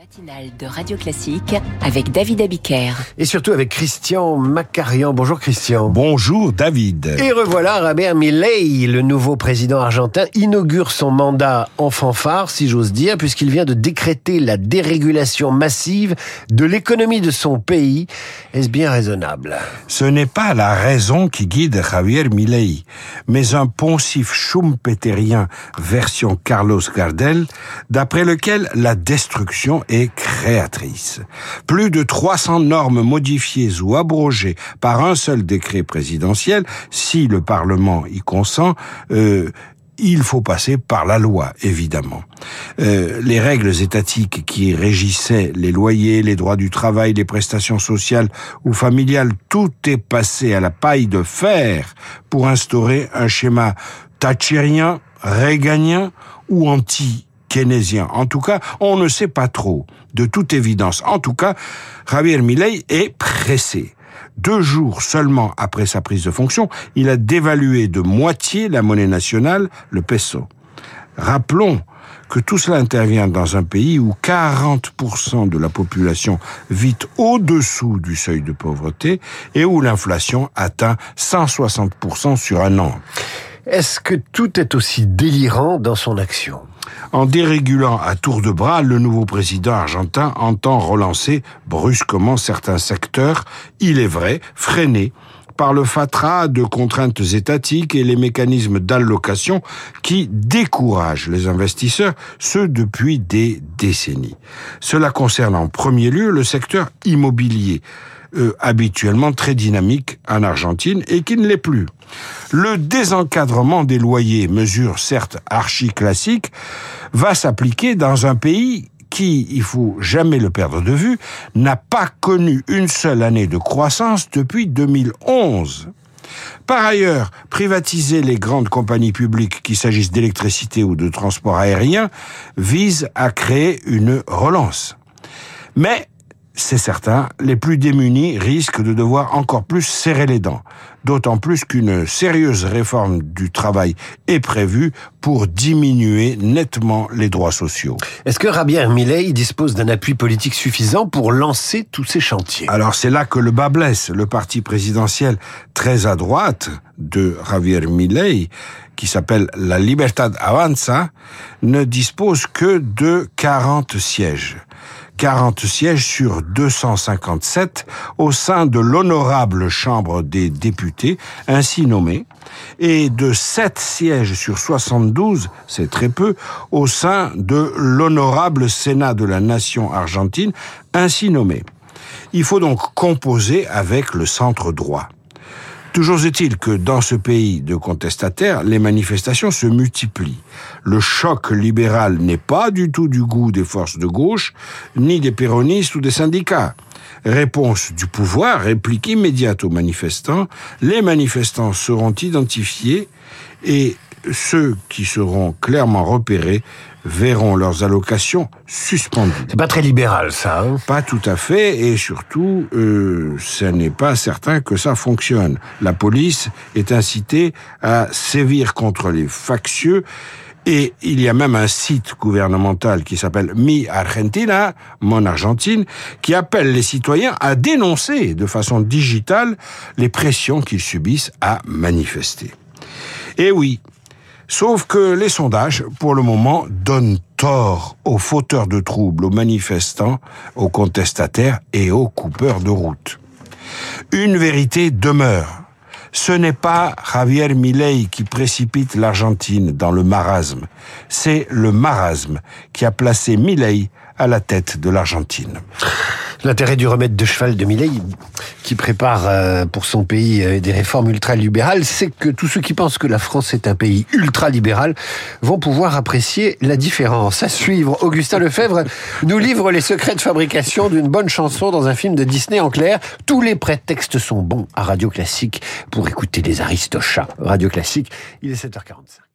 matinale de Radio Classique avec David Abiker. Et surtout avec Christian Macarian. Bonjour Christian. Bonjour David. Et revoilà Robert Milei, le nouveau président argentin, inaugure son mandat en fanfare, si j'ose dire, puisqu'il vient de décréter la dérégulation massive de l'économie de son pays. Est-ce bien raisonnable? Ce n'est pas la raison qui guide Javier Milei, mais un poncif schumpeterien version Carlos Gardel, d'après lequel la destruction est créatrice. Plus de 300 normes modifiées ou abrogées par un seul décret présidentiel, si le Parlement y consent, euh, il faut passer par la loi, évidemment. Euh, les règles étatiques qui régissaient les loyers, les droits du travail, les prestations sociales ou familiales, tout est passé à la paille de fer pour instaurer un schéma thatchérien, réganien ou anti keynésien. En tout cas, on ne sait pas trop, de toute évidence. En tout cas, Javier Milei est pressé. Deux jours seulement après sa prise de fonction, il a dévalué de moitié la monnaie nationale, le peso. Rappelons que tout cela intervient dans un pays où 40% de la population vit au-dessous du seuil de pauvreté et où l'inflation atteint 160% sur un an. Est-ce que tout est aussi délirant dans son action? En dérégulant à tour de bras, le nouveau président argentin entend relancer brusquement certains secteurs, il est vrai, freinés par le fatras de contraintes étatiques et les mécanismes d'allocation qui découragent les investisseurs, ce depuis des décennies. Cela concerne en premier lieu le secteur immobilier, euh, habituellement très dynamique en Argentine et qui ne l'est plus. Le désencadrement des loyers, mesure certes archi-classique, va s'appliquer dans un pays qui, il faut jamais le perdre de vue, n'a pas connu une seule année de croissance depuis 2011. Par ailleurs, privatiser les grandes compagnies publiques, qu'il s'agisse d'électricité ou de transport aérien, vise à créer une relance. Mais c'est certain, les plus démunis risquent de devoir encore plus serrer les dents. D'autant plus qu'une sérieuse réforme du travail est prévue pour diminuer nettement les droits sociaux. Est-ce que Javier Milei dispose d'un appui politique suffisant pour lancer tous ces chantiers? Alors c'est là que le bas blesse. Le parti présidentiel très à droite de Javier Milei, qui s'appelle la Libertad Avanza, ne dispose que de 40 sièges. 40 sièges sur 257 au sein de l'honorable Chambre des députés, ainsi nommée, et de 7 sièges sur 72, c'est très peu, au sein de l'honorable Sénat de la nation argentine, ainsi nommé. Il faut donc composer avec le centre droit. Toujours est-il que dans ce pays de contestataires, les manifestations se multiplient. Le choc libéral n'est pas du tout du goût des forces de gauche, ni des péronistes ou des syndicats. Réponse du pouvoir, réplique immédiate aux manifestants, les manifestants seront identifiés et ceux qui seront clairement repérés verront leurs allocations suspendues. C'est pas très libéral, ça. Hein pas tout à fait, et surtout, euh, ce n'est pas certain que ça fonctionne. La police est incitée à sévir contre les factieux. Et il y a même un site gouvernemental qui s'appelle Mi Argentina, Mon Argentine, qui appelle les citoyens à dénoncer de façon digitale les pressions qu'ils subissent à manifester. Et oui, Sauf que les sondages, pour le moment, donnent tort aux fauteurs de troubles, aux manifestants, aux contestataires et aux coupeurs de route. Une vérité demeure. Ce n'est pas Javier Milei qui précipite l'Argentine dans le marasme. C'est le marasme qui a placé Milei à la tête de l'Argentine. L'intérêt du remède de cheval de Millet, qui prépare euh, pour son pays euh, des réformes ultralibérales, c'est que tous ceux qui pensent que la France est un pays ultralibéral vont pouvoir apprécier la différence. À suivre, Augustin Lefebvre nous livre les secrets de fabrication d'une bonne chanson dans un film de Disney en clair. Tous les prétextes sont bons à Radio Classique pour écouter les Aristochats. Radio Classique, il est 7h45.